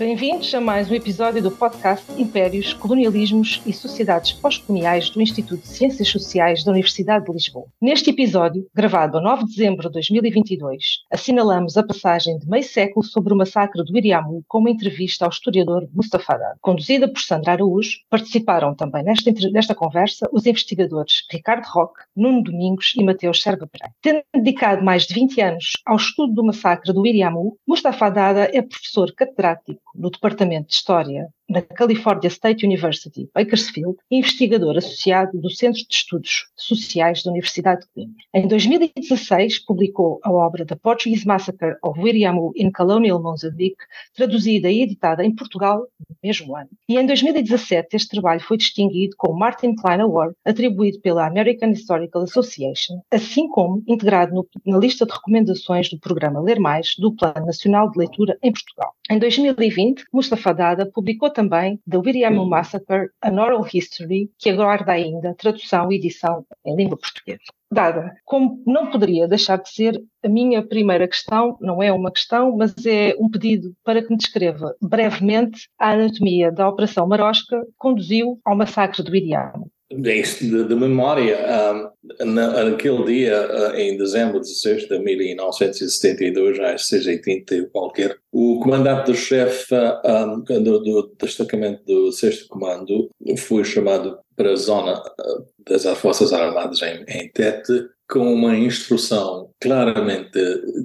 Bem-vindos a mais um episódio do podcast Impérios, Colonialismos e Sociedades Pós-Coloniais do Instituto de Ciências Sociais da Universidade de Lisboa. Neste episódio, gravado a 9 de dezembro de 2022, assinalamos a passagem de meio século sobre o massacre do Iriamu com uma entrevista ao historiador Mustafa Haddad. Conduzida por Sandra Araújo, participaram também nesta, nesta conversa os investigadores Ricardo Roque, Nuno Domingos e Mateus Serva Pereira. Tendo dedicado mais de 20 anos ao estudo do massacre do Iriamu, Mustafa Haddad é professor catedrático no Departamento de História na California State University, Bakersfield, investigador associado do Centro de Estudos Sociais da Universidade de Coimbra. Em 2016, publicou a obra The Portuguese Massacre of Wiriamu in Colonial Mozambique, traduzida e editada em Portugal no mesmo ano. E em 2017, este trabalho foi distinguido com o Martin Klein Award, atribuído pela American Historical Association, assim como integrado no, na lista de recomendações do programa Ler Mais do Plano Nacional de Leitura em Portugal. Em 2020, Mustafa Dada publicou também The William Massacre, An Oral History, que aguarda ainda tradução e edição em língua portuguesa. Dada, como não poderia deixar de ser, a minha primeira questão não é uma questão, mas é um pedido para que me descreva brevemente a anatomia da Operação Marosca que conduziu ao massacre do Iriamo de, de memória, um, na, naquele dia, uh, em dezembro de 16 de 1972, às 6h30 qualquer, o comandante-chefe um, do, do, destacamento do 6 Comando foi chamado para a zona uh, das Forças Armadas em, em Tete com uma instrução claramente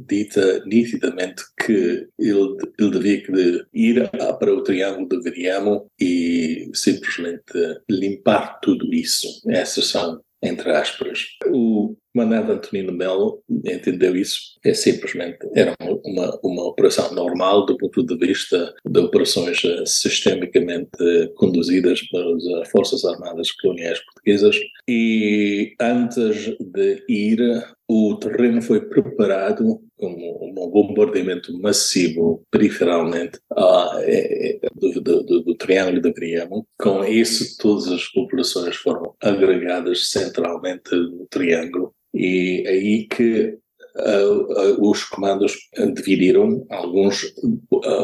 dita, nitidamente, que ele, ele devia de ir para o Triângulo de Viriamo e simplesmente limpar tudo isso. Essas são entre aspas. O comandante Antonino Melo entendeu isso, é simplesmente era uma, uma operação normal do ponto de vista de operações eh, sistemicamente conduzidas pelas eh, Forças Armadas Coloniais Portuguesas. E antes de ir o terreno foi preparado como um bombardeamento massivo periferalmente do, do, do, do, Triângulo de Briamo. Com isso, todas as populações foram agregadas centralmente no Triângulo e aí que Uh, uh, os comandos dividiram, alguns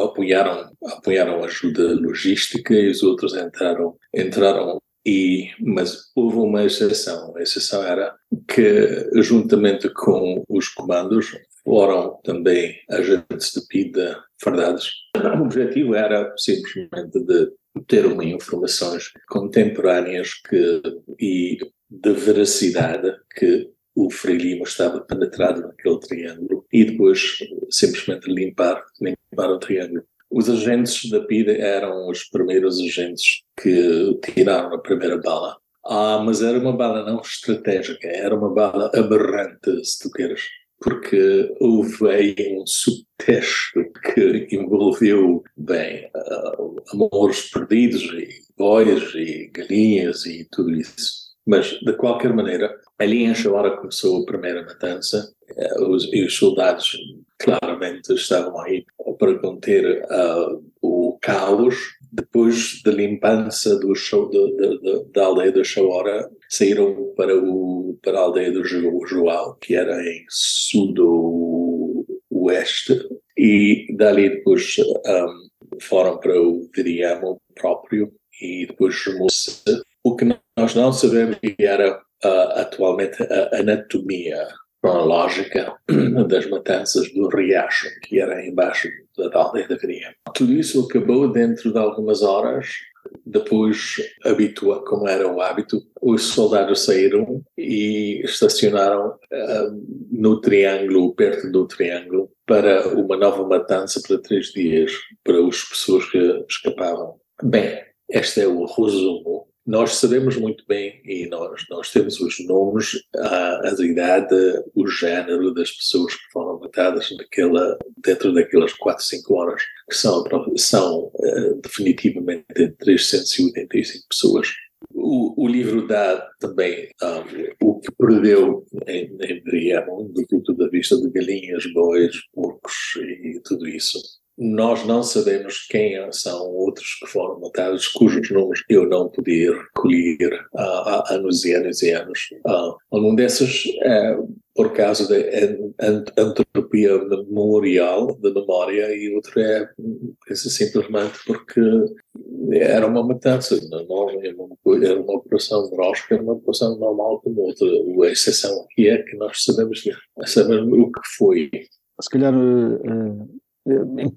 apoiaram, apoiaram ajuda logística e os outros entraram, entraram e, mas houve uma exceção. A exceção era que, juntamente com os comandos, foram também agentes de PIDA fardados. O objetivo era simplesmente de ter uma informações contemporâneas que, e de veracidade que o Frei Lima estava penetrado naquele triângulo e depois simplesmente limpar, limpar o triângulo. Os agentes da PIDE eram os primeiros agentes que tiraram a primeira bala. Ah, mas era uma bala não estratégica, era uma bala aberrante, se tu queres, porque houve aí um subtexto que envolveu, bem, uh, amores perdidos e boias e galinhas e tudo isso. Mas, de qualquer maneira, ali em Chawara começou a primeira matança. Uh, os, e os soldados claramente estavam aí para conter uh, o caos. Depois da limpança do show, de, de, de, da aldeia de Chawara, saíram para, o, para a aldeia do João, que era em sudoeste, e dali depois um, foram para o Viriamo próprio, e depois chamou-se o que nós não sabemos era uh, atualmente a anatomia cronológica das matanças do Riacho, que era embaixo da aldeia da Viria. Tudo isso acabou dentro de algumas horas. Depois, habitua, como era o hábito, os soldados saíram e estacionaram uh, no Triângulo, perto do Triângulo, para uma nova matança para três dias, para as pessoas que escapavam. Bem, este é o resumo nós sabemos muito bem, e nós, nós temos os nomes, a, a idade, o género das pessoas que foram matadas naquela, dentro daquelas 4, 5 horas, que são, são uh, definitivamente 385 pessoas. O, o, livro dá também um, o que perdeu em, em Briamo, do ponto de vista de galinhas, bois, porcos e tudo isso nós não sabemos quem são outros que foram matados, cujos nomes eu não podia recolher há, há anos e anos e anos. Uh, algum desses uh, por causa da antropia memorial, da memória, e outro é, é simplesmente porque era uma matança, não, era, uma, era uma operação neurológica, era uma operação normal como outra. A exceção aqui é que nós sabemos, sabemos o que foi. Se calhar uh,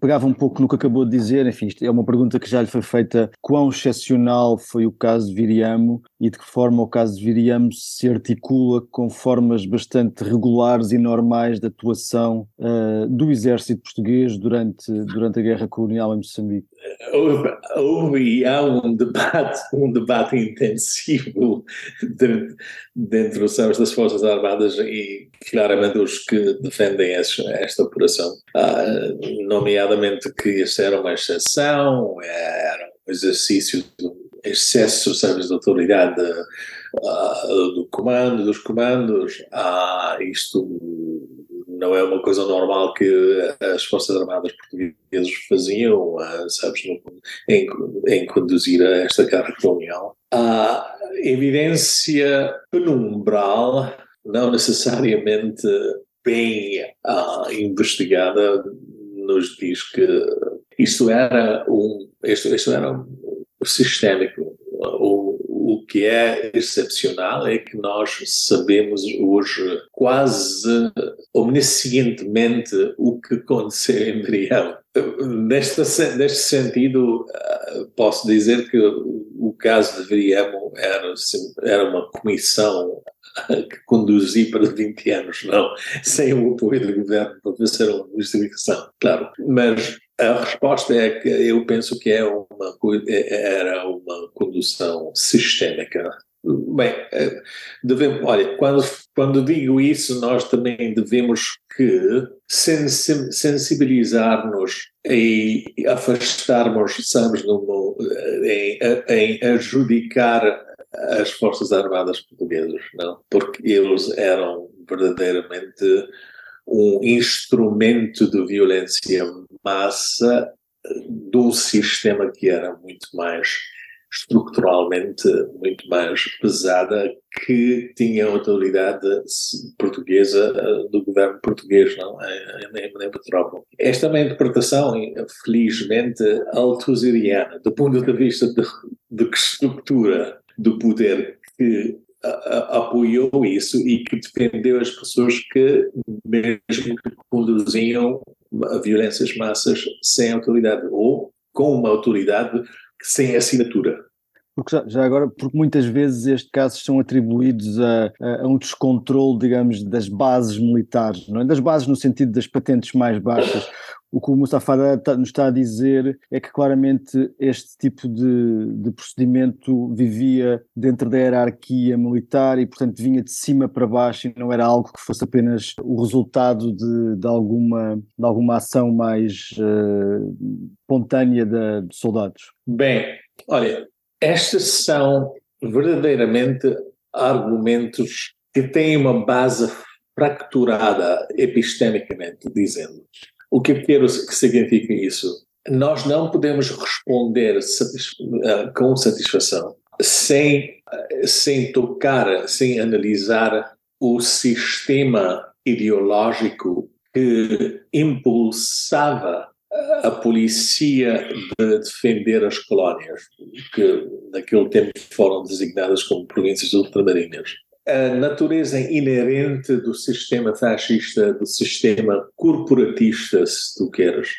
pegava um pouco no que acabou de dizer, enfim, é uma pergunta que já lhe foi feita, quão excepcional foi o caso de Viriamo e de que forma o caso de Viriamo se articula com formas bastante regulares e normais de atuação uh, do exército português durante, durante a guerra colonial em Moçambique? Houve, houve e há um debate, um debate intensivo dentro, dentro das Forças Armadas e claramente os que defendem esta operação. Uh, nomeadamente que isso era uma exceção, era um exercício de excesso, sabes, de autoridade uh, do comando, dos comandos. Ah, isto não é uma coisa normal que as Forças Armadas portuguesas faziam, uh, sabes, em, em, conduzir a esta guerra colonial. A evidência penumbral, não necessariamente bem uh, investigada, nos diz que isto era um, isto, isto era um sistémico. O, o que é excepcional é que nós sabemos hoje quase omniscientemente o que aconteceu em Brião. Neste, neste sentido, eh, posso dizer que o caso de Briamo era, era uma comissão que conduzi para 20 anos, não, sem o apoio do governo para fazer uma investigação, claro. Mas a resposta é que eu penso que é uma, é, era uma condução sistémica. Bem, é, devemos, olha, quando, quando digo isso, nós também devemos que sensibilizar-nos e afastarmos, sabes, no, em, em adjudicar as Forças Armadas Portuguesas, não? Porque eles eram verdadeiramente um instrumento de violência massa de um sistema que era muito mais estruturalmente muito mais pesada que tinha autoridade portuguesa do governo português, não? Em, em Petrópolis. Esta é uma interpretação, felizmente, altosiriana, do ponto de vista de, de estrutura do poder que apoiou isso e que defendeu as pessoas que mesmo que conduziam violências massas sem autoridade ou com uma autoridade sem assinatura. Porque já, já, agora, porque muitas vezes estes casos são atribuídos a, a, a, um descontrole, digamos, das bases militares, não é? Das bases no sentido das patentes mais baixas. O que o Mustafa nos está a dizer é que claramente este tipo de, de procedimento vivia dentro da hierarquia militar e, portanto, vinha de cima para baixo e não era algo que fosse apenas o resultado de, de alguma, de alguma ação mais uh, espontânea de, de soldados. Bem, olha, estes são verdadeiramente argumentos que têm uma base fracturada epistemicamente, dizendo o que quero que significa isso? Nós não podemos responder uh, com satisfação sem, uh, sem tocar, sem analisar o sistema ideológico que impulsava a polícia de defender as colónias, que naquele tempo foram designadas como províncias ultramarinas a natureza inerente do sistema fascista, do sistema corporatista, se tu queres,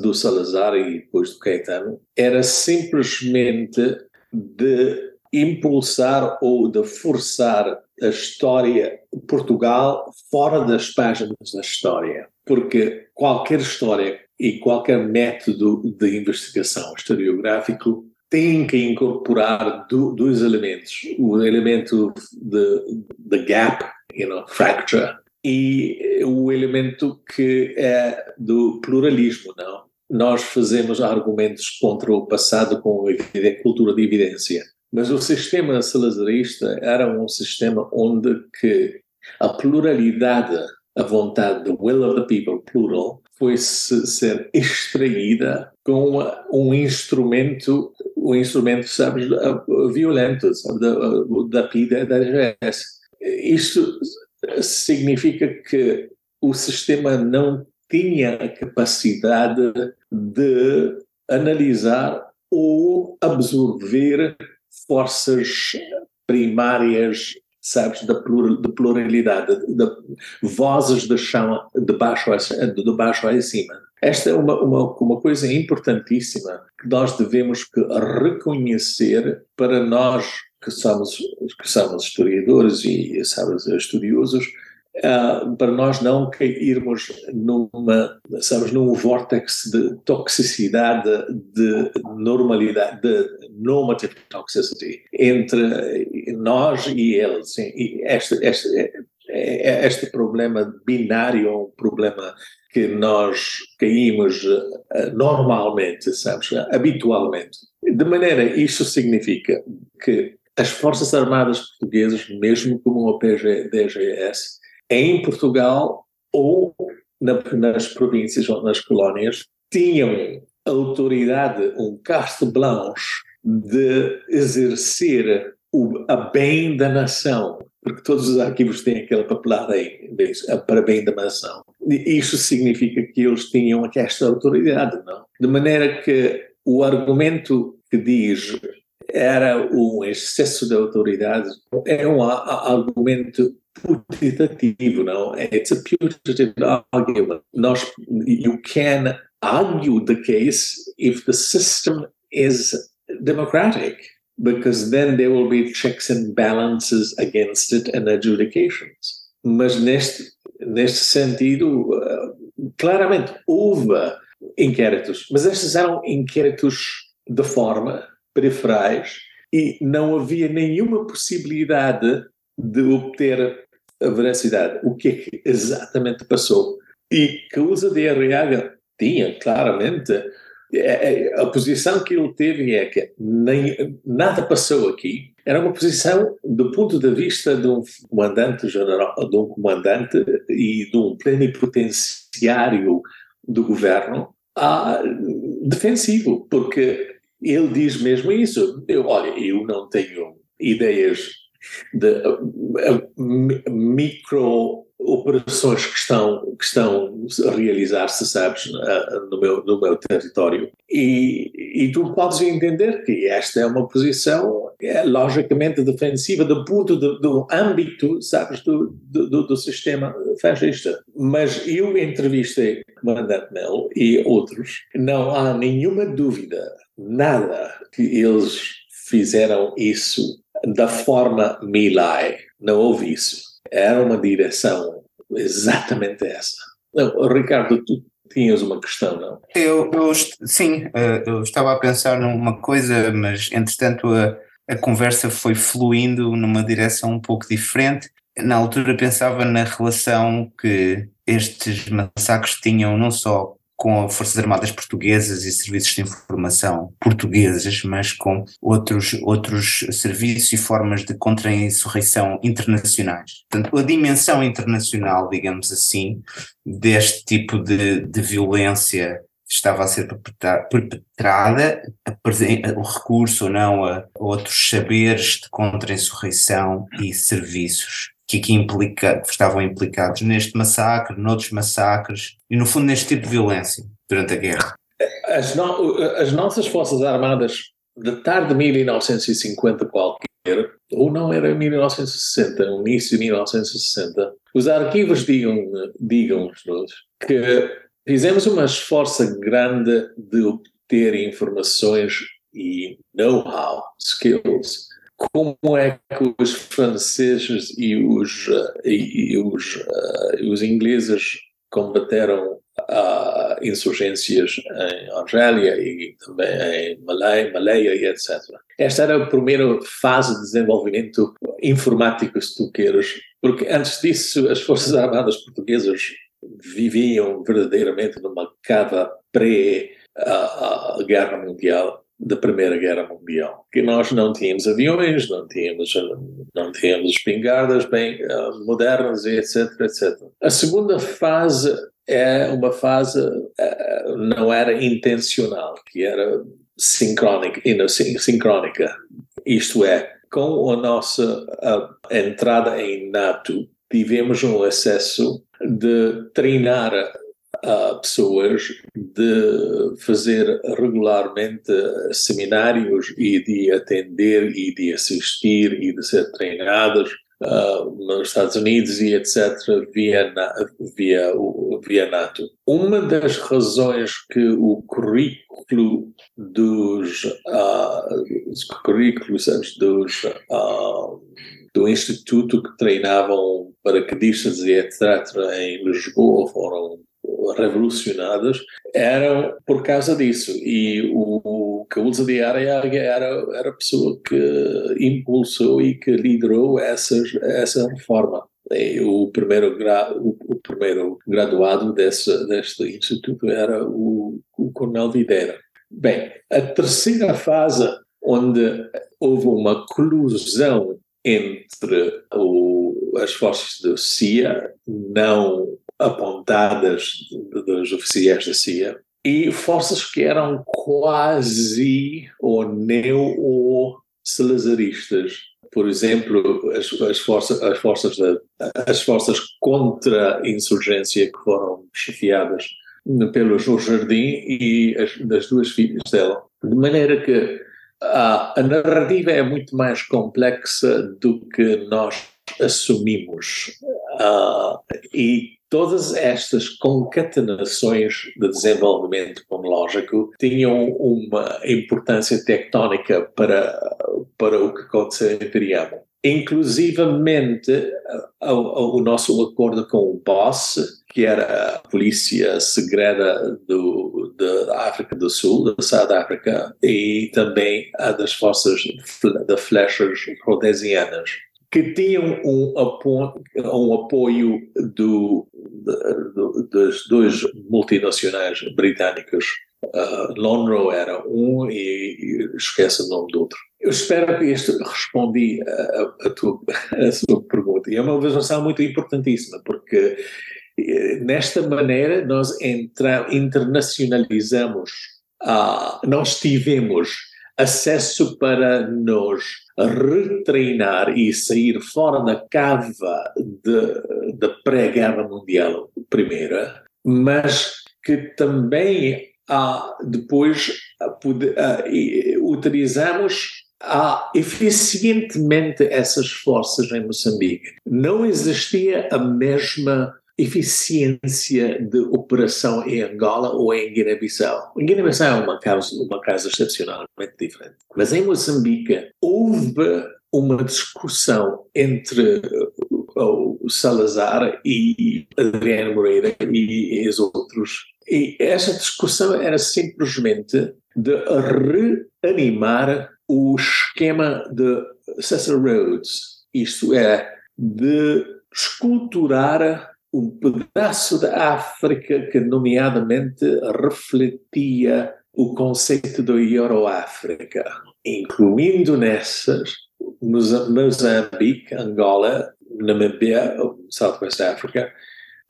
do Salazar e depois do Caetano, era simplesmente de impulsar ou de forçar a história Portugal fora das páginas da história. Porque qualquer história e qualquer método de investigação historiográfico tem que incorporar do, dois elementos. O elemento de, gap, you know, fracture, e o elemento que é do pluralismo, não? Nós fazemos argumentos contra o passado com a cultura de evidência, mas o sistema salazarista era um sistema onde que a pluralidade, a vontade, the will of the people, plural, foi ser extraída com um instrumento, um instrumento, sabe, violento, sabe, da, da PIDE da RGS. Isto significa que o sistema não tinha a capacidade de analisar ou absorver forças primárias, sabes, da pluralidade, de vozes de chão de baixo, a, de baixo a cima. Esta é uma, uma, uma coisa importantíssima que nós devemos que reconhecer para nós que somos, que somos historiadores e, sabes, estudiosos, uh, para nós não cairmos numa, sabes, num vórtex de toxicidade, de normalidade, de normative toxicity entre nós e eles. E este, este, este problema binário é um problema que nós caímos uh, normalmente, sabes, habitualmente. De maneira, isso significa que as Forças Armadas Portuguesas, mesmo como o PGDGS, em Portugal ou na, nas províncias ou nas colónias, tinham autoridade, um carte blanche de exercer o a bem da nação, porque todos os arquivos têm aquela papelada para bem da nação. Isso significa que eles tinham esta autoridade, não? De maneira que o argumento que diz era um excesso de autoridade é um argumento putativo, não? It's a putative argument. Nós, you can argue the case if the system is democratic, because then there will be checks and balances against it and adjudications. Mas neste, neste sentido, uh, claramente houve inquéritos, mas estes eram inquéritos de forma periferais e não havia nenhuma possibilidade de obter a veracidade. O que é que exatamente passou? E que usa de RH tinha claramente é, é, a posição que ele teve é que nem, nada passou aqui. Era uma posição do ponto de vista de um comandante general, de um comandante e de um plenipotenciário do governo ah, defensivo, porque ele diz mesmo isso. Eu, olha, eu não tenho ideias de micro operações que estão, que estão a realizar-se, sabes, no meu, no meu território. E, e tu podes entender que esta é uma posição é, logicamente defensiva do ponto do, do âmbito, sabes, do, do, do sistema fascista. Mas eu entrevistei o comandante Melo e outros, não há nenhuma dúvida, nada, que eles fizeram isso da forma Milai. Não houve isso era uma direção exatamente essa. Não, Ricardo, tu tinhas uma questão, não? Eu, eu sim, eh, eu estava a pensar numa coisa, mas entretanto a, a conversa foi fluindo numa direção um pouco diferente. Na altura pensava na relação que estes massacres tinham não só com as Forças Armadas Portuguesas e serviços de informação portugueses, mas com outros, outros serviços e formas de contra-insurreição internacionais. Portanto, a dimensão internacional, digamos assim, deste tipo de, de violência estava a ser perpetrada, o recurso ou não a outros saberes de contra-insurreição e serviços que implica, estavam implicados neste massacre, noutros massacres e, no fundo, neste tipo de violência durante a guerra. As, no, as nossas Forças Armadas, de tarde de 1950 qualquer, ou não era 1960, no início de 1960, os arquivos digam-nos digam que fizemos uma esforço grande de obter informações e know-how, skills, como é que os franceses e os, eh, e, os, uh, os ingleses combateram uh, insurgências em Argélia e também em Malay, Malaya e etc. Esta era a primeira fase de desenvolvimento informático, se tu queres, porque antes disso as Forças Armadas Portuguesas viviam verdadeiramente numa cava pré-Guerra Mundial da Primeira Guerra Mundial, que nós não tínhamos aviões, não tínhamos, não tínhamos espingardas bem uh, modernas etc, etc. A segunda fase é uma fase uh, não era intencional, que era sincrónica. Isto é, com a nossa a entrada em NATO, tivemos um acesso de treinar uh, pessoas, de fazer regularmente seminários e de atender e de assistir e de ser treinadas uh, nos Estados Unidos e etc., via, via, via NATO. Uma das razões que o currículo dos, uh, os currículos dos, uh, do Instituto que treinavam paraquedistas e etc. em Lisboa foram revolucionadas eram por causa disso e o Caúza de Ariaga era, era a pessoa que impulsou e que liderou essas, essa reforma. E o primeiro, gra, o, o, primeiro graduado desse, deste instituto era o, o Coronel Videira. Bem, a terceira fase onde houve uma colusão entre o, as forças da CIA, não apontadas dos oficiais da CIA e forças que eram quase ou neo-salazaristas. Por exemplo, as, as, forças, as, forças as forças contra a insurgência que foram chefiadas pelo João Jardim e as, das duas filhas dela. De maneira que a, a narrativa é muito mais complexa do que nós assumimos. Uh, e Todas estas concatenações de desenvolvimento tecnológico tinham uma importância tectónica para, para o que aconteceu em Triamo. Inclusivamente, o, nosso acordo com o BOSS, que era a polícia segreda do, da África do Sul, da South África, e também a das forças de flechas rhodesianas que tinham um apoio, um apoio do, do, dos dois multinacionais britânicos. Uh, Lonro era um e, e esquece o nome do outro. Eu espero que isto respondi a, a, tua, a sua pergunta. E é uma observação muito importantíssima, porque eh, nesta maneira nós entra, internacionalizamos, uh, nós tivemos acesso para nos retreinar e sair fora da cava da pré-guerra mundial primeira, mas que também ah, depois ah, utilizamos eficientemente essas forças em Moçambique. Não existia a mesma eficiência de operação em Angola ou em Guiné-Bissau. Em Guiné-Bissau é uma causa, uma causa excepcionalmente diferente. Mas em Moçambique houve uma discussão entre o Salazar e Adriano Moreira e os outros. E essa discussão era simplesmente de reanimar o esquema de Cecil Rhodes, isto é, de esculturar um pedaço da África que, nomeadamente, refletia o conceito do Euroáfrica, incluindo nessas Moçambique, Angola, Namíbia, Southwest Africa,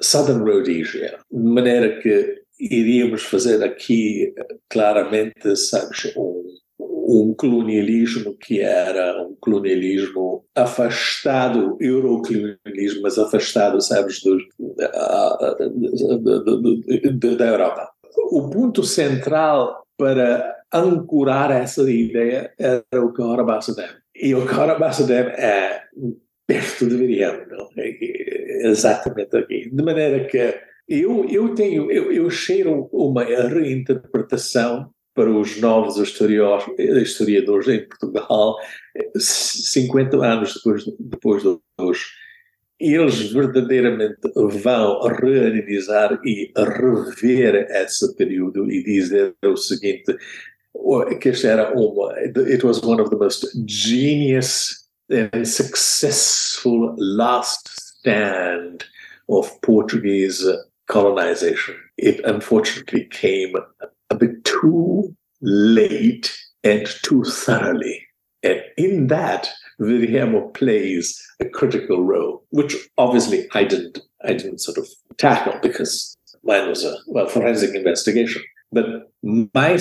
Southern Rhodesia, de maneira que iríamos fazer aqui claramente, sabes, um um colonialismo que era um colonialismo afastado, eurocolonialismo, mas afastado, sabes, do, da Europa. O ponto central para ancorar essa ideia era o Basudem. E o Kahora Basudem é perto de Viriam, é exatamente aqui. De maneira que eu, eu tenho, eu, eu cheiro uma reinterpretação para os novos historiadores em Portugal, 50 anos depois, depois dos. Eles verdadeiramente vão reanalisar e rever esse período e dizer o seguinte: que este era uma. It was one of the most genius and successful last stand of Portuguese colonization. It unfortunately came a bit too late and too thoroughly. And in that, Viriamo plays a critical role, which obviously I didn't, I didn't sort of tackle because mine was a well forensic investigation. But my,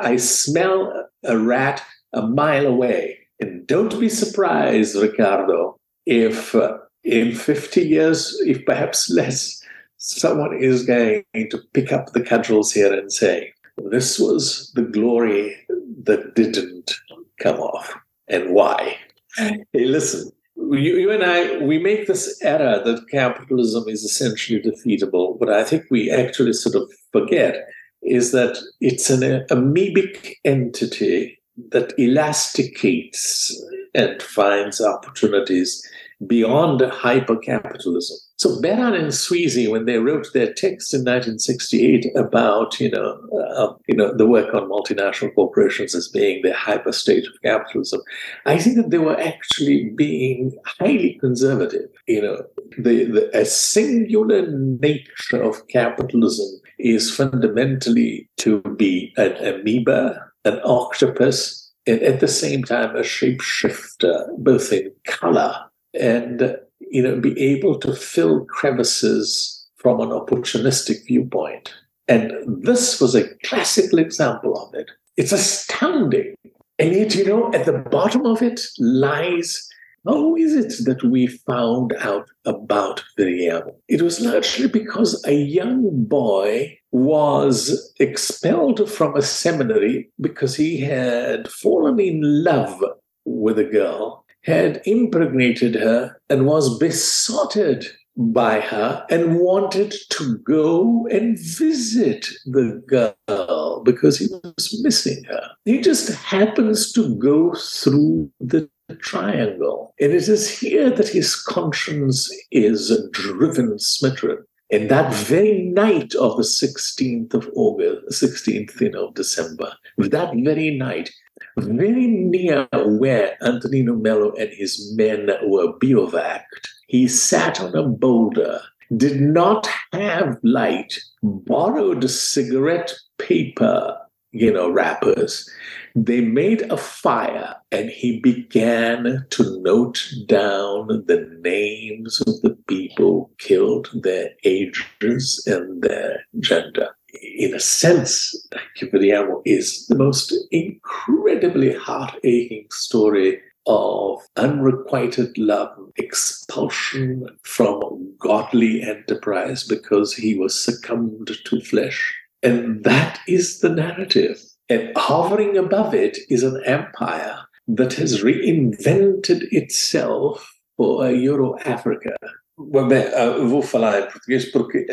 I smell a rat a mile away, and don't be surprised, Ricardo, if uh, in 50 years, if perhaps less, someone is going to pick up the cudgels here and say, this was the glory that didn't come off. And why? Hey, listen, you, you, and I, we make this error that capitalism is essentially defeatable. What I think we actually sort of forget is that it's an amoebic entity that elasticates and finds opportunities beyond hypercapitalism. So Beran and Sweezy, when they wrote their text in 1968 about, you know, uh, you know, the work on multinational corporations as being the hyper state of capitalism, I think that they were actually being highly conservative. You know, the, the a singular nature of capitalism is fundamentally to be an amoeba, an octopus, and at the same time a shapeshifter, both in color and you know be able to fill crevices from an opportunistic viewpoint. And this was a classical example of it. It's astounding. And yet, you know, at the bottom of it lies how is it that we found out about Viriamo? It was largely because a young boy was expelled from a seminary because he had fallen in love with a girl had impregnated her and was besotted by her and wanted to go and visit the girl because he was missing her. He just happens to go through the triangle. And it is here that his conscience is driven, smitten. And that very night of the 16th of August, 16th you know, of December, that very night, very near where Antonino Mello and his men were bivouacked, he sat on a boulder, did not have light, borrowed cigarette paper, you know, wrappers. They made a fire and he began to note down the names of the people killed, their ages, and their gender in a sense, Kiperiamo is the most incredibly heart aching story of unrequited love, expulsion from godly enterprise because he was succumbed to flesh. And that is the narrative. And hovering above it is an empire that has reinvented itself for Euro Africa. Uh, vou falar em português porque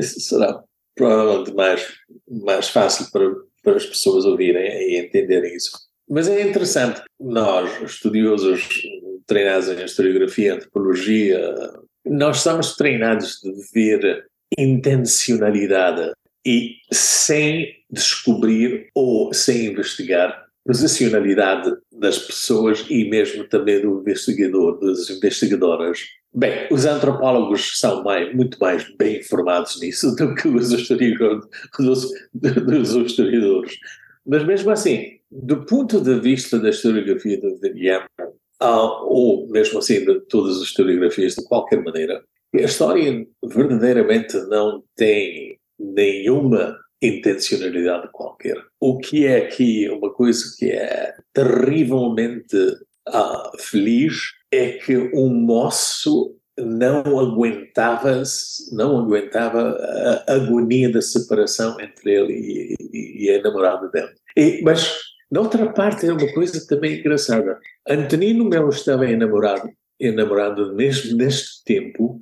será provavelmente mais, mais fácil para, para as pessoas ouvirem e entenderem isso. Mas é interessante, nós, estudiosos treinados em historiografia, antropologia, nós somos treinados de ver intencionalidade e sem descobrir ou sem investigar posicionalidade das pessoas e mesmo também do investigador, das investigadoras Bem, os antropólogos são mais, muito mais bem informados nisso do que os historiadores, dos, historiadores. Mas mesmo assim, do ponto de vista da historiografia do William, ou mesmo assim de todas as historiografias de qualquer maneira, a história verdadeiramente não tem nenhuma intencionalidade qualquer. O que é aqui uma coisa que é terrivelmente uh, feliz é que um moço não aguentava não aguentava a agonia da separação entre ele e, e, e a namorada dele. E, mas, na outra parte, é uma coisa também engraçada. Antonino Melo estava enamorado, enamorado mesmo neste tempo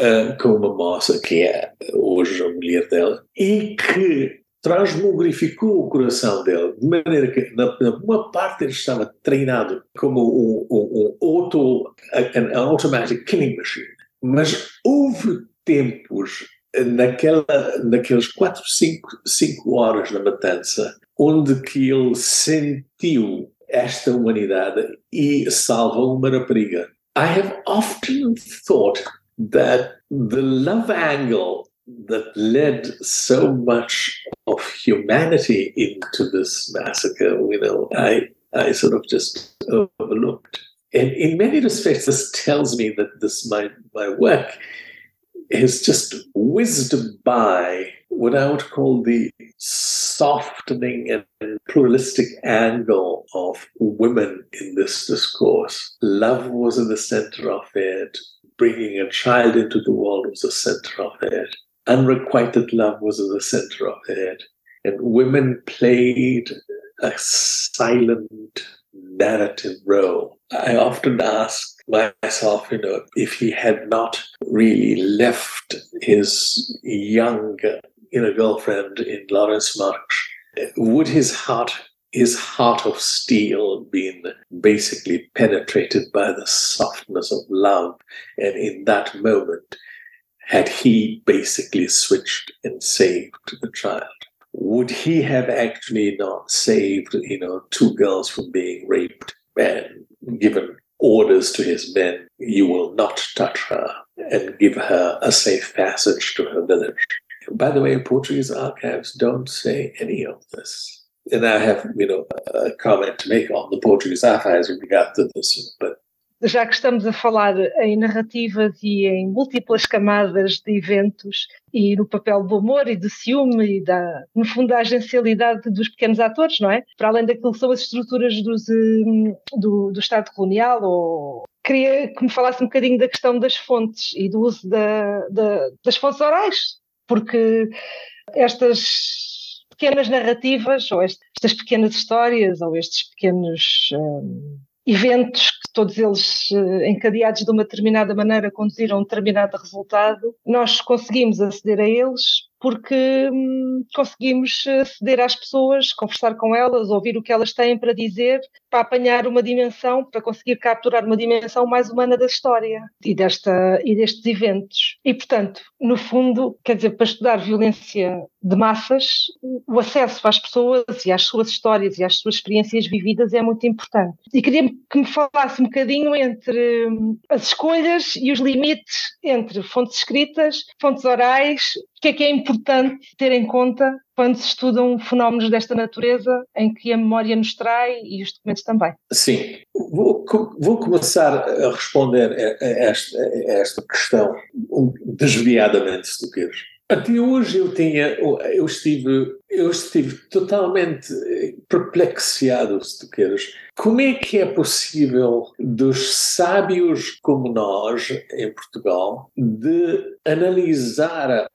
uh, com uma moça que é hoje a mulher dela e que transmogrificou o coração dele, de maneira que, na, uma parte, ele estava treinado como um, um, um auto, an automatic killing machine. Mas houve tempos naquela, naqueles 4, 5, 5 horas na matança onde que ele sentiu esta humanidade e salvou uma rapariga. I have often thought that the love angle that led so much of humanity into this massacre, you know, I, I sort of just overlooked. And in many respects, this tells me that this my, my work is just whizzed by what I would call the softening and pluralistic angle of women in this discourse. Love was in the center of it, bringing a child into the world was the center of it. Unrequited love was at the center of it. And women played a silent narrative role. I often ask myself, you know, if he had not really left his young, you know, girlfriend in Lawrence March, would his heart his heart of steel been basically penetrated by the softness of love. And in that moment, had he basically switched and saved the child? Would he have actually not saved, you know, two girls from being raped and given orders to his men, you will not touch her, and give her a safe passage to her village? By the way, Portuguese archives don't say any of this and I have, you know, a comment to make on the Portuguese archives regard to this, but já que estamos a falar em narrativas e em múltiplas camadas de eventos e no papel do amor e do ciúme e da, no fundo, da agencialidade dos pequenos atores, não é? Para além daquilo que são as estruturas dos, hum, do, do Estado colonial ou queria que me falasse um bocadinho da questão das fontes e do uso da, da, das fontes orais, porque estas pequenas narrativas, ou estas pequenas histórias, ou estes pequenos um, eventos todos eles uh, encadeados de uma determinada maneira conduziram a um determinado resultado, nós conseguimos aceder a eles porque hum, conseguimos aceder às pessoas, conversar com elas, ouvir o que elas têm para dizer, para apanhar uma dimensão, para conseguir capturar uma dimensão mais humana da história e, desta, e destes eventos. E, portanto, no fundo, quer dizer, para estudar violência de massas, o acesso às pessoas e às suas histórias e às suas experiências vividas é muito importante. E queria que me falasse um bocadinho entre hum, as escolhas e os limites entre fontes escritas, fontes orais, que é que é importante ter em conta quando se estudam fenómenos desta natureza em que a memória nos trai e os documentos também? Sim, vou, vou começar a responder a esta, a esta questão desviadamente, se tu queres. Até hoje eu tinha, eu estive, eu estive totalmente perplexiado, se tu queres. Como é que é possível dos sábios como nós, em Portugal, de analisar a,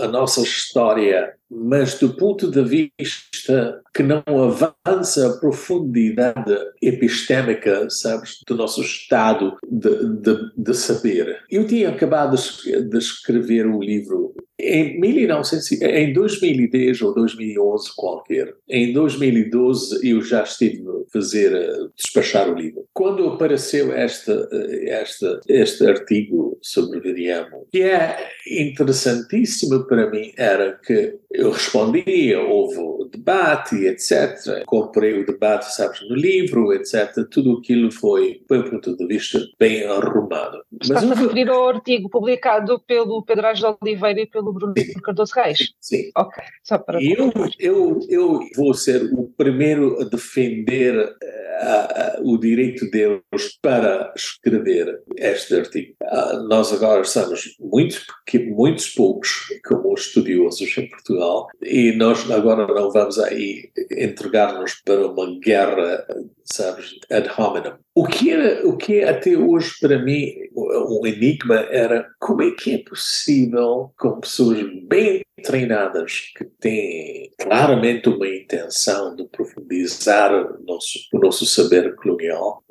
a nossa história, mas do ponto de vista que não avança a profundidade epistémica, sabes, do nosso estado de, de, de saber? Eu tinha acabado de escrever um livro em, 1900, em 2010 ou 2011 qualquer, em 2012 eu já estive a fazer, a despachar o livro. Quando apareceu esta, esta, este artigo sobre Viriamo, que é interessantíssimo para mim, era que eu respondia, houve debate, etc. Comprei o debate, sabes, no livro, etc. Tudo aquilo foi, do ponto de vista, bem arrumado. Estás a referir ao artigo publicado pelo Pedro Ángel Oliveira e pelo Bruno Sim. Cardoso Reis? Sim. Ok, só para... Eu, eu, eu vou ser o primeiro a defender uh, uh, o direito deles para escrever este artigo. Uh, nós agora estamos muitos, muitos poucos como estudiosos em Portugal e nós agora não vamos aí entregar-nos para uma guerra, sabes, ad hominem. O que, era, o que é até hoje para mim um enigma era como é que é possível com pessoas bem treinadas que têm claramente uma intenção de profundizar o nosso, o nosso saber colonial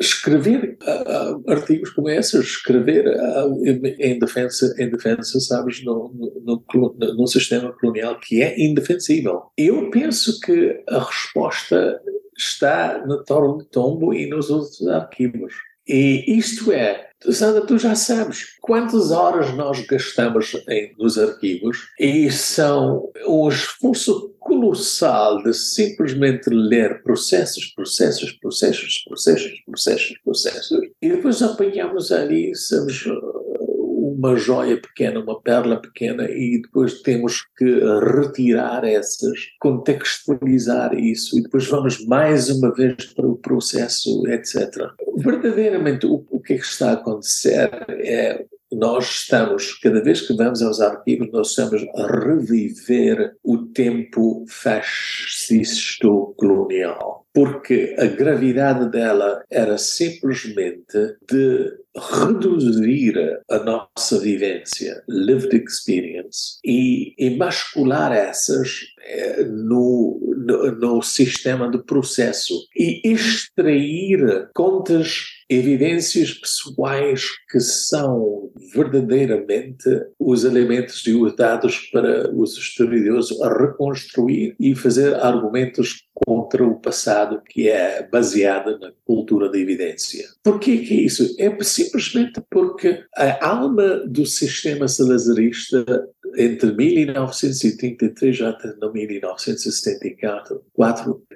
escrever uh, artigos como esses, escrever uh, em defesa, em defesa, sabes, no, no, no, no, sistema colonial que é indefensível. Eu penso que a resposta está no Torre de Tombo e nos outros arquivos. E isto é, Sandra, tu já sabes quantas horas nós gastamos em, nos arquivos e são um esforço colossal de simplesmente ler processos, processos, processos, processos, processos, processos e depois apanhamos ali, sabes, uma joia pequena, uma perla pequena e depois temos que retirar essas, contextualizar isso e depois vamos mais uma vez para o processo, etc. Verdadeiramente o, o que, é que está a acontecer é nós estamos, cada vez que vamos aos arquivos, nós estamos a reviver o tempo fascista colonial porque a gravidade dela era simplesmente de reduzir a nossa vivência, lived experience, e emascular essas eh, no, no, no, sistema de processo e extrair contas, evidências pessoais que são verdadeiramente os elementos os dados para os estudiosos reconstruir e fazer argumentos contra o passado que é baseado na cultura da evidência. Por que é isso? É simplesmente porque a alma do sistema salazarista entre 1933 até 1974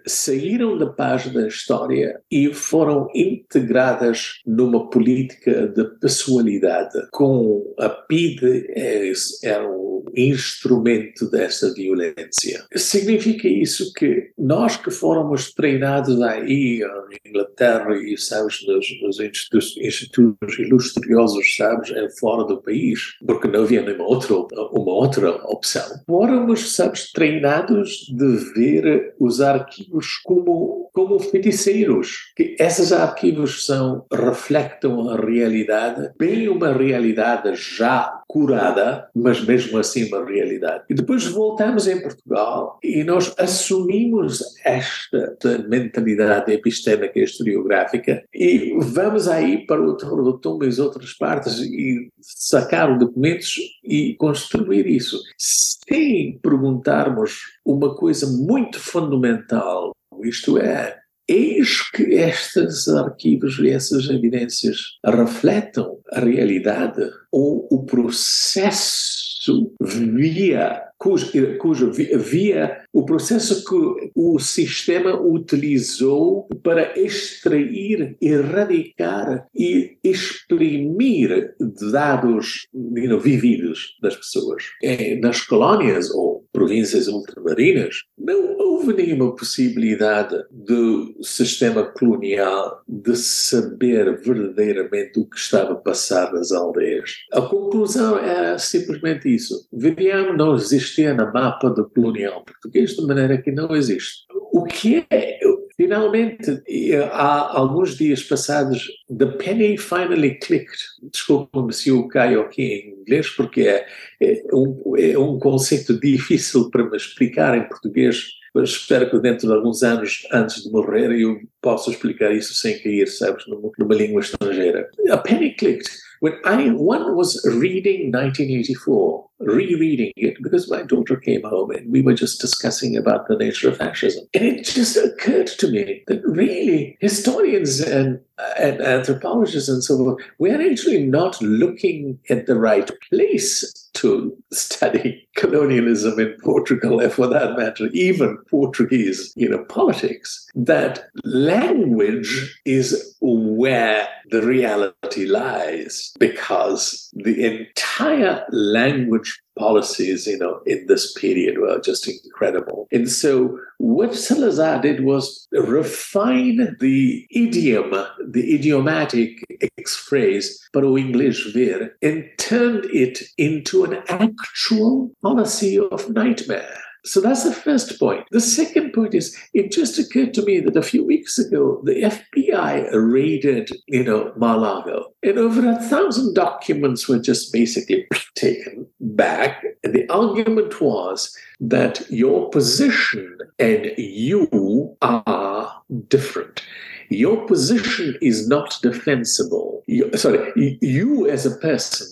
saíram da página da história e foram integradas numa política de pessoalidade. Com a PIDE é, era um instrumento dessa violência. Significa isso que nós que fomos treinados aí em Inglaterra e sabes nos, nos institutos, institutos ilustriosos sabes fora do país porque não havia nenhuma outra uma outra opção. Fôramos, sabes, treinados de ver os arquivos como, como feiticeiros, que esses arquivos são, refletem a realidade, bem uma realidade já curada, mas mesmo assim uma realidade. E depois voltamos em Portugal e nós assumimos esta mentalidade epistémica e historiográfica e vamos aí para o Torre do Tumba e as outras partes e sacar documentos e construir isso, sem perguntarmos uma coisa muito fundamental, isto é, Eis que estes arquivos e essas evidências refletem a realidade ou o processo via cujo, cujo via o processo que o sistema utilizou para extrair, erradicar e exprimir dados you know, vividos das pessoas. É, nas colónias ou províncias ultramarinas, não houve nenhuma possibilidade do sistema colonial de saber verdadeiramente o que estava a passar nas aldeias. A conclusão era simplesmente isso. Vivian não existia na mapa do colonial português de maneira que não existe. O que é Finalmente, há alguns dias passados, the penny finally clicked. Desculpa-me se eu caio aqui em inglês, porque é, é, um, é um conceito difícil para me explicar em português, mas espero que dentro de alguns anos, antes de morrer, eu possa explicar isso sem cair, sabes, numa, numa língua estrangeira. A penny clicked. When I one was reading 1984, rereading it because my daughter came home and we were just discussing about the nature of fascism, and it just occurred to me that really historians and and anthropologists and so on, we're actually not looking at the right place to study colonialism in Portugal, and for that matter, even Portuguese, you know, politics. That language is where the reality lies, because the entire language policies, you know, in this period were just incredible. And so what Salazar did was refine the idiom, the idiomatic phrase, para-english vir and turned it into an actual policy of nightmare. So that's the first point. The second point is it just occurred to me that a few weeks ago the FBI raided, you know, Mar-Lago, and over a thousand documents were just basically taken back. And the argument was that your position and you are different. Your position is not defensible. You, sorry, you as a person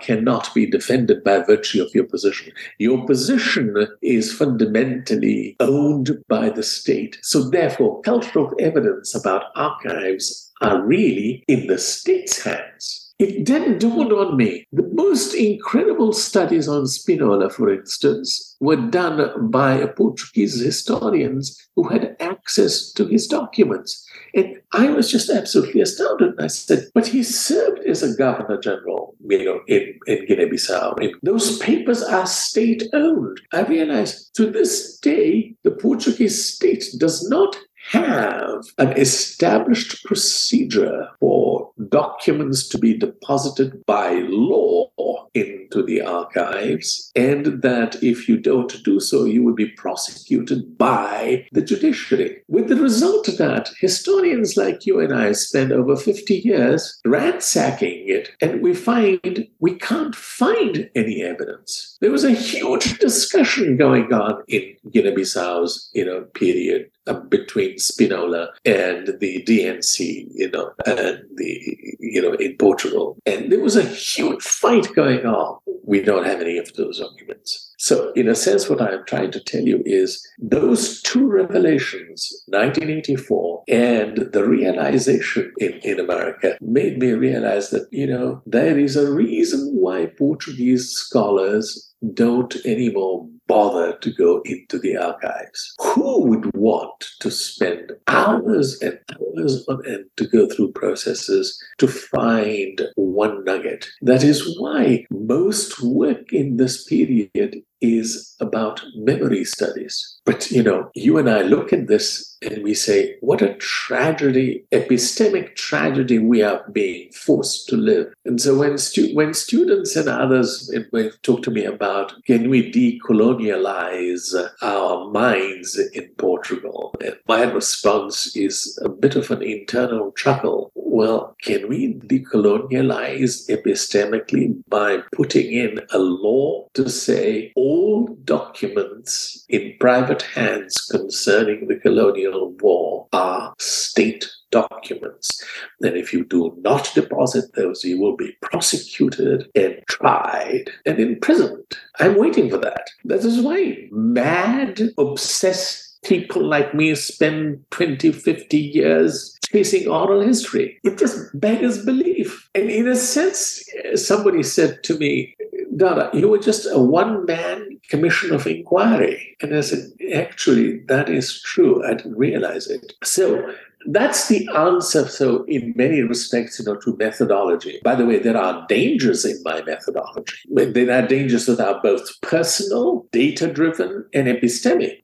cannot be defended by virtue of your position. Your position is fundamentally owned by the state. So, therefore, cultural evidence about archives are really in the state's hands. It then dawned on me the most incredible studies on Spinola, for instance, were done by Portuguese historians who had access to his documents. And I was just absolutely astounded. I said, but he served as a governor general, you know, in, in Guinea-Bissau. those papers are state-owned. I realized to this day, the Portuguese state does not have an established procedure for documents to be deposited by law into the archives, and that if you don't do so, you will be prosecuted by the judiciary. With the result that historians like you and I spend over 50 years ransacking it, and we find we can't find any evidence. There was a huge discussion going on in Guinea-Bissau's you know period between Spinola and the DNC, you know, and the, you know, in Portugal. And there was a huge fight going on. We don't have any of those documents. So, in a sense, what I'm trying to tell you is those two revelations, 1984 and the realization in, in America, made me realize that, you know, there is a reason why Portuguese scholars don't anymore bother to go into the archives. Who would want to spend hours and hours on end to go through processes to find one nugget? That is why most work in this period is about memory studies. But, you know, you and I look at this and we say, what a tragedy, epistemic tragedy we are being forced to live. And so when, stu- when students and others eh, eh, talk to me about, can we decolonialize our minds in Portugal? My response is a bit of an internal chuckle. Well, can we decolonialize epistemically by putting in a law to say all documents in private hands concerning the colonial war are state documents. Then, if you do not deposit those, you will be prosecuted and tried and imprisoned. I'm waiting for that. That is why mad, obsessed people like me spend 20, 50 years chasing oral history. It just beggars belief. And in a sense, somebody said to me, Dada, you were just a one man commission of inquiry. And I said, actually, that is true. I didn't realize it. So that's the answer. So, in many respects, you know, to methodology. By the way, there are dangers in my methodology. There are dangers that are both personal, data driven, and epistemic.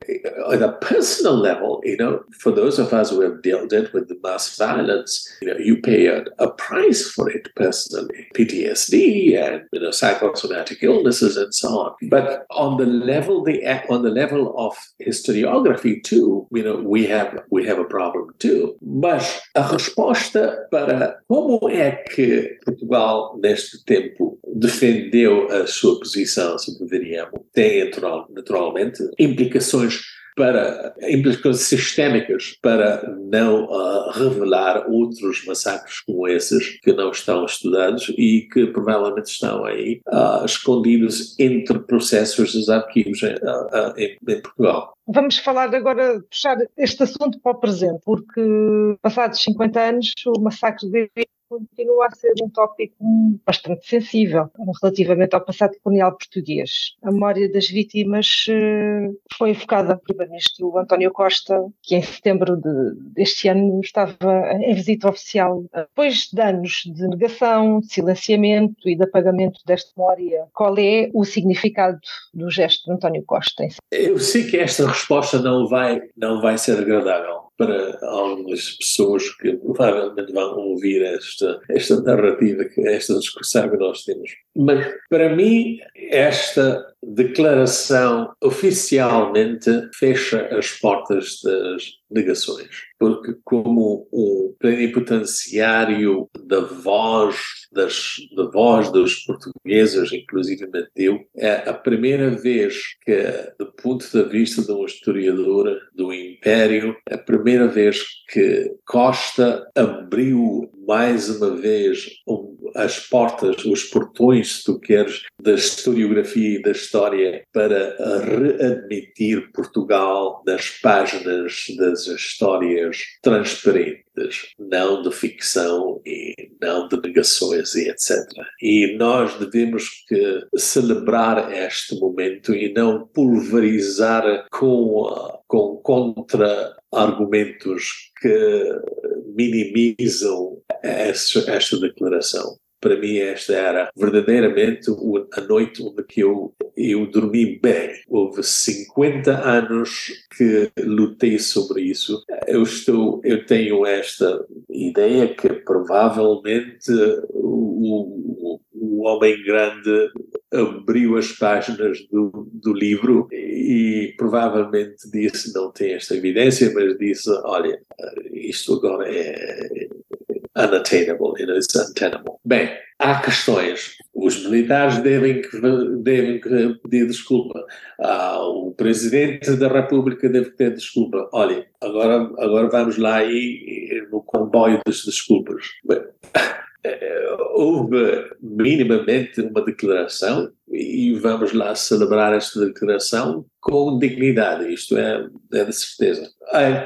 On a personal level, you know, for those of us who have dealt with the mass violence, you know, you pay a, a price for it personally, PTSD and you know psychosomatic illnesses and so on. But on the level, the on the level of historiography too, you know, we have we have a problem too. Mas a resposta para como é que Portugal, neste tempo, defendeu a sua posição sobre o Veriamo tem naturalmente implicações para implicações sistémicas para não uh, revelar outros massacres como esses que não estão estudados e que provavelmente estão aí uh, escondidos entre processos dos arquivos uh, em, em Portugal. Vamos falar agora, puxar este assunto para o presente, porque passados 50 anos o massacre de continua a ser um tópico bastante sensível relativamente ao passado colonial português. A memória das vítimas eh, foi evocada pelo primeiro-ministro António Costa, que em setembro de, deste ano estava em visita oficial. Depois de anos de negação, de silenciamento e de apagamento desta memória, qual é o significado do gesto de António Costa? Eu sei que esta resposta não vai, não vai ser agradável para algumas pessoas que provavelmente vão ouvir esta, esta narrativa, esta discussão que nós temos. Mas, para mim, esta declaração oficialmente fecha as portas das negações, porque como um plenipotenciário da voz das, da voz dos portugueses, inclusive eu, é a primeira vez que, do ponto de vista de um historiador do Império, é a primeira vez que Costa abriu mais uma vez as portas, os portões, se tu queres, da historiografia e da história para readmitir Portugal nas páginas das histórias transparentes, não de ficção e não de negações e etc. E nós devemos que celebrar este momento e não pulverizar com, com contra-argumentos que minimizam esta, esta declaração para mim esta era verdadeiramente a noite onde eu, eu dormi bem. Houve 50 anos que lutei sobre isso. Eu estou, eu tenho esta ideia que provavelmente o, o homem grande abriu as páginas do, do livro e provavelmente disse, não tem esta evidência, mas disse, olha, isto agora é unattainable, you know, it's untenable. Bem, há questões. Os militares devem, devem pedir desculpa. Ah, o presidente da República deve pedir desculpa. Olha, agora, agora vamos lá e, no comboio das desculpas. Bem, houve minimamente uma declaração e vamos lá celebrar esta declaração com dignidade, isto é, é de certeza.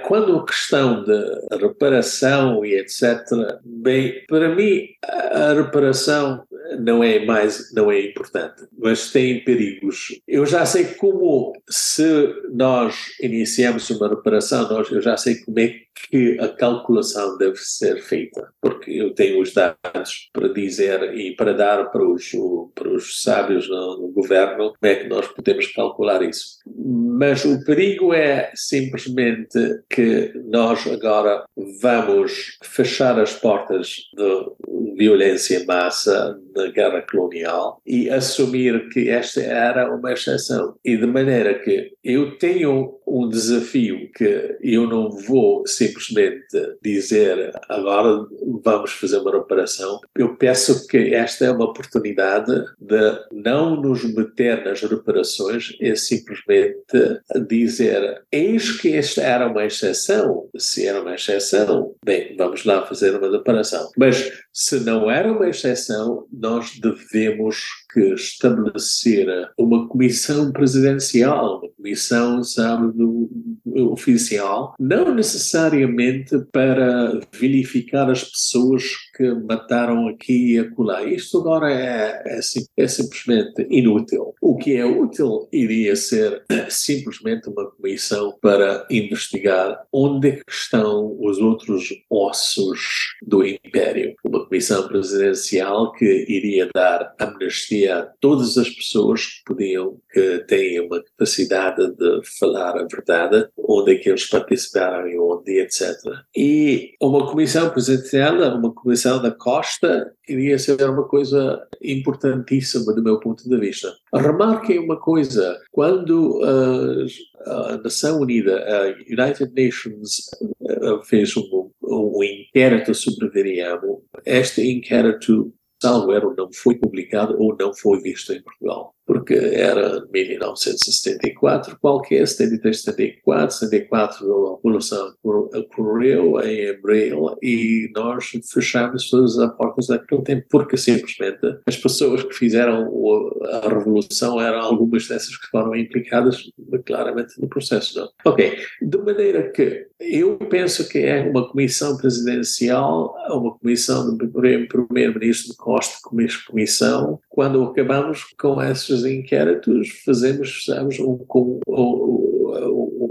Quando a questão da reparação e etc., bem, para mim a reparação não é mais, não é importante, mas tem perigos. Eu já sei como, se nós iniciamos uma reparação, nós, eu já sei como é que a calculação deve ser feita, porque eu tenho os dados para dizer e para dar para os, para os sábios no, no governo como é que nós podemos calcular isso. Mas o perigo é simplesmente que nós agora vamos fechar as portas de violência em massa na guerra colonial e assumir que esta era uma exceção. E de maneira que eu tenho um desafio que eu não vou simplesmente dizer agora vamos fazer uma reparação. Eu penso que esta é uma oportunidade de não nos meter nas reparações, é simplesmente dizer eis que esta era uma exceção. Se era uma exceção, bem, vamos lá fazer uma reparação. Mas se não era uma exceção, nós devemos que estabelecer uma comissão presidencial, uma comissão, sabe, do, oficial, não necessariamente para verificar as pessoas que mataram aqui e acolá. Isto agora é, é, é simplesmente inútil. O que é útil iria ser simplesmente uma comissão para investigar onde é estão os outros ossos do Império. Uma comissão presidencial que iria dar amnistia a todas as pessoas que podiam, que têm uma capacidade de falar a verdade, onde é que eles participaram e onde, etc. E uma comissão presidencial, uma comissão da Costa, iria ser uma coisa importantíssima do meu ponto de vista. Remarquem uma coisa, quando a Nação Unida, a United Nations, fez um, um inquérito sobre Viriamo, este inquérito salvo erro, não foi publicado ou não foi visto em Portugal porque era 1974, qualquer, 73, 74, 74 a ocorreu em abril e nós fechamos todas as portas daquele tempo, porque simplesmente as pessoas que fizeram a Revolução eram algumas dessas que foram implicadas claramente no processo. Não? Ok, de maneira que eu penso que é uma comissão presidencial, uma comissão do primeiro-ministro de Costa, comissão, quando acabamos com esses os inquéritos, fazemos sabes, um, um,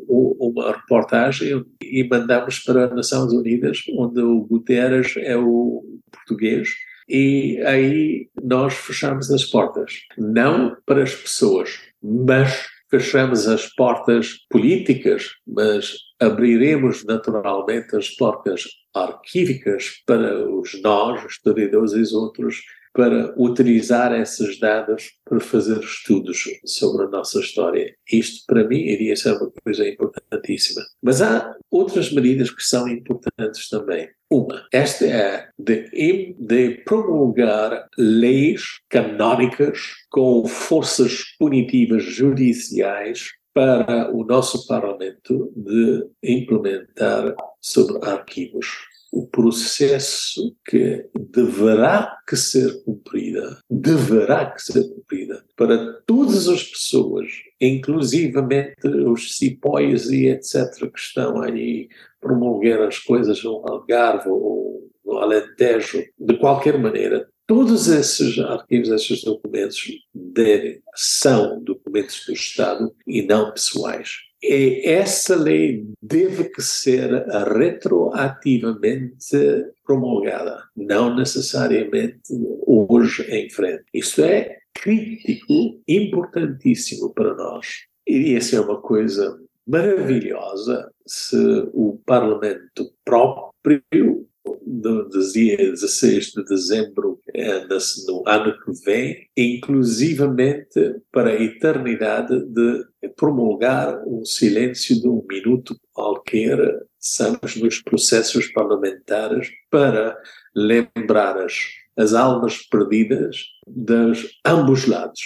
um, uma reportagem e mandamos para as Nações Unidas, onde o Guterres é o português, e aí nós fechamos as portas. Não para as pessoas, mas fechamos as portas políticas, mas abriremos naturalmente as portas arquívicas para os nós, historiadores e os outros, para utilizar esses dados para fazer estudos sobre a nossa história. Isto, para mim, iria ser uma coisa importantíssima. Mas há outras medidas que são importantes também. Uma, esta é de, de promulgar leis canónicas com forças punitivas judiciais para o nosso Parlamento de implementar sobre arquivos o processo que deverá que ser cumprida, deverá que ser cumprida para todas as pessoas, inclusivamente os cipóios e etc. que estão aí promulgar as coisas no Algarve ou no Alentejo, de qualquer maneira, todos esses arquivos, esses documentos devem, são documentos do Estado e não pessoais. E essa lei deve ser retroativamente promulgada, não necessariamente hoje em frente. Isto é crítico, importantíssimo para nós. Iria ser uma coisa maravilhosa se o Parlamento próprio no dia 16 de dezembro no ano que vem, inclusivamente para a eternidade de promulgar um silêncio de um minuto qualquer, sabes, nos processos parlamentares para lembrar as, as almas perdidas dos ambos lados.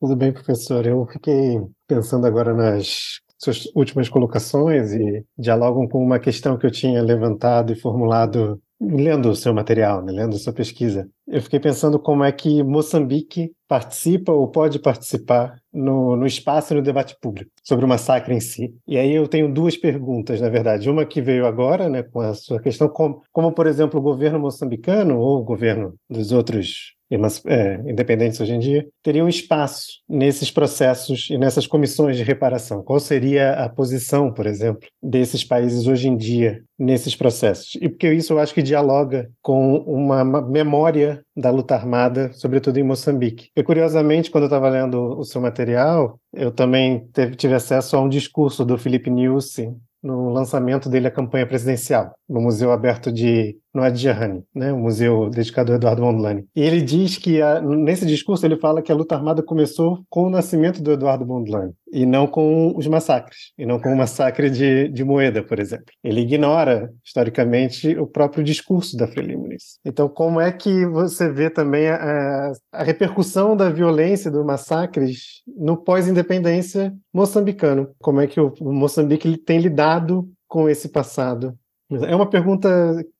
Tudo bem, professor. Eu fiquei pensando agora nas suas últimas colocações e dialogam com uma questão que eu tinha levantado e formulado lendo o seu material, né, lendo sua pesquisa. Eu fiquei pensando como é que Moçambique participa ou pode participar no, no espaço e no debate público sobre o massacre em si. E aí eu tenho duas perguntas, na verdade. Uma que veio agora, né, com a sua questão, como, como por exemplo, o governo moçambicano ou o governo dos outros é, independentes hoje em dia, teriam espaço nesses processos e nessas comissões de reparação? Qual seria a posição, por exemplo, desses países hoje em dia nesses processos? E porque isso eu acho que dialoga com uma memória da luta armada, sobretudo em Moçambique. E curiosamente, quando eu estava lendo o seu material, eu também teve, tive acesso a um discurso do Felipe Nussi no lançamento dele a campanha presidencial, no Museu Aberto de no Adjahani, né, o museu dedicado ao Eduardo Mondlane. E ele diz que, a, nesse discurso, ele fala que a luta armada começou com o nascimento do Eduardo Mondlane, e não com os massacres, e não com o massacre de, de Moeda, por exemplo. Ele ignora, historicamente, o próprio discurso da Frelimo. Então, como é que você vê também a, a repercussão da violência, dos massacres, no pós-independência moçambicano? Como é que o, o Moçambique tem lidado com esse passado é uma pergunta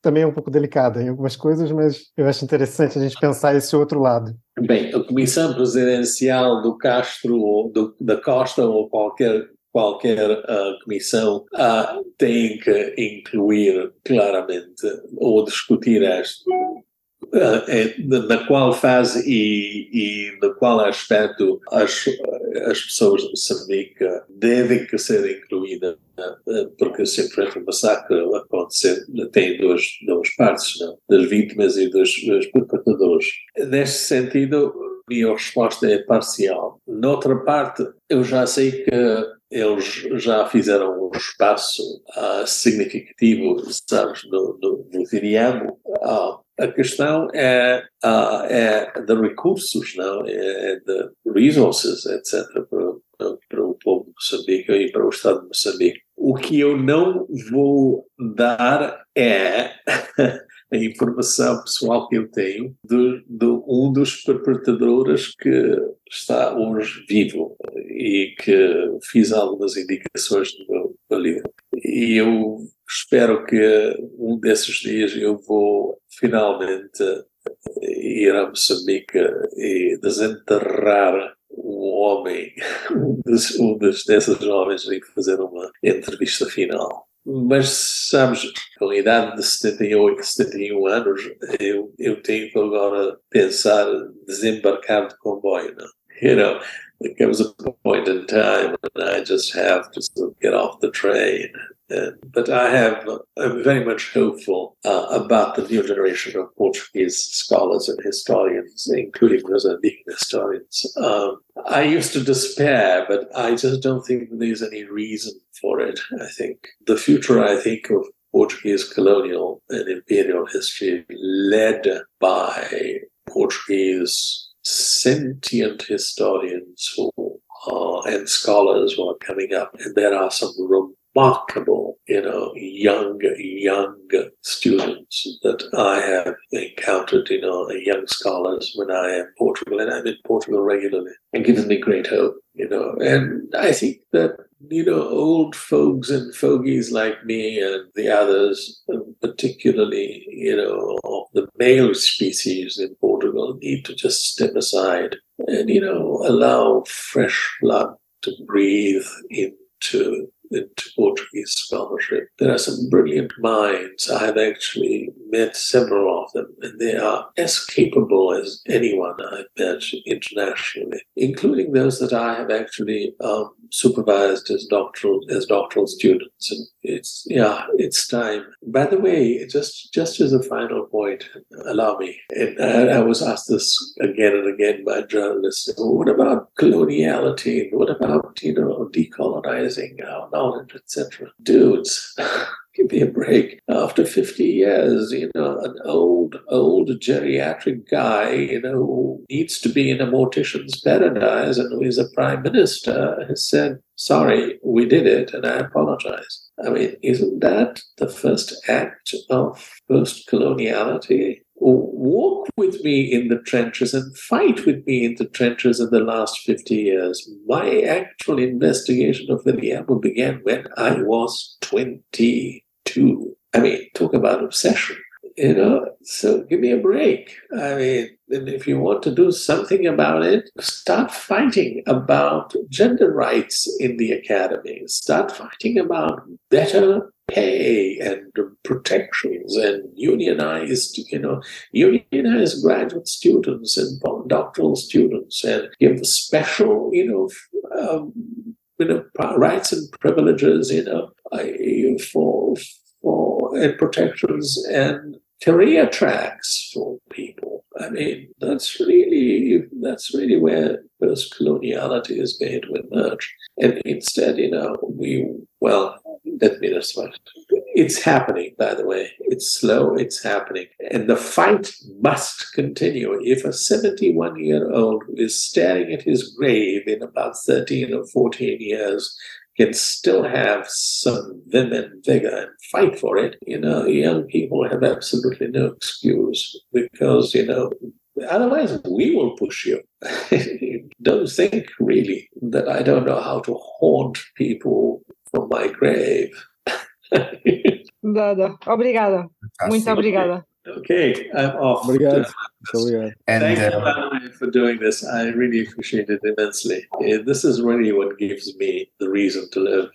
também um pouco delicada em algumas coisas, mas eu acho interessante a gente pensar esse outro lado. Bem, a comissão presidencial do Castro, do, da Costa ou qualquer qualquer uh, comissão uh, tem que incluir claramente ou discutir este, na qual fase e, e no qual aspecto as, as pessoas de Moçambique devem ser incluídas porque sempre o massacre acontecer tem duas, duas partes, não? das vítimas e dos, dos perpetradores. Neste sentido, minha resposta é parcial. Noutra parte, eu já sei que eles já fizeram um espaço uh, significativo, sabes, no, no, no Viriamo. Uh, a questão é, uh, é de recursos, não? É de resources, etc., para, para o povo de Moçambique e para o Estado de Moçambique. O que eu não vou dar é a informação pessoal que eu tenho de, de, um dos perpetradores que está hoje vivo e que fiz algumas indicações no meu livro. E eu espero que um desses dias eu vou finalmente ir a Moçambique e desenterrar um homem, um, dos, um desses jovens, e fazer uma entrevista final. Mas, sabes, com a idade de 78, 71 anos, eu, eu tenho que agora pensar desembarcar de comboio, não? You know, there comes a point in time when I just have to sort of get off the train Uh, but I have, I'm very much hopeful uh, about the new generation of Portuguese scholars and historians, including Mozambican historians. Um, I used to despair, but I just don't think there's any reason for it. I think the future, I think, of Portuguese colonial and imperial history led by Portuguese sentient historians who and scholars who are coming up. And there are some remarkable, you know, young, young students that I have encountered, you know, young scholars when I am in Portugal, and I'm in Portugal regularly, and given me great hope, you know. And I think that, you know, old folks and fogies like me and the others, um, particularly, you know, of the male species in Portugal, need to just step aside and, you know, allow fresh blood to breathe into into Portuguese scholarship. There are some brilliant minds. I have actually met several of them, and they are as capable as anyone I've met internationally, including those that I have actually um, supervised as doctoral as doctoral students. And it's yeah, it's time. By the way, just just as a final point, allow me. And I, I was asked this again and again by journalists. What about coloniality? What about you know decolonizing knowledge, etc. Dudes. give me a break. After 50 years, you know, an old, old geriatric guy, you know, who needs to be in a mortician's paradise and who is a prime minister has said, sorry, we did it and I apologize. I mean, isn't that the first act of post coloniality? Walk with me in the trenches and fight with me in the trenches in the last 50 years. My actual investigation of the William began when I was 22. I mean, talk about obsession you know so give me a break i mean if you want to do something about it start fighting about gender rights in the academy start fighting about better pay and protections and unionized you know unionized graduate students and doctoral students and give special you know um, you know rights and privileges you know for for and protections and career tracks for people. I mean, that's really that's really where post coloniality is going to emerge. And instead, you know, we well, let me just it's happening, by the way. It's slow, it's happening. And the fight must continue. If a 71 year old who is staring at his grave in about 13 or 14 years, can still have some vim and vigor and fight for it, you know, young people have absolutely no excuse because, you know, otherwise we will push you. don't think really that I don't know how to haunt people from my grave. Dada, obrigada. Muito obrigada. Okay, I'm off. Obrigado. Obrigado. And, Thank you, uh, for doing this. I really appreciate it immensely. This is really what gives me the reason to live.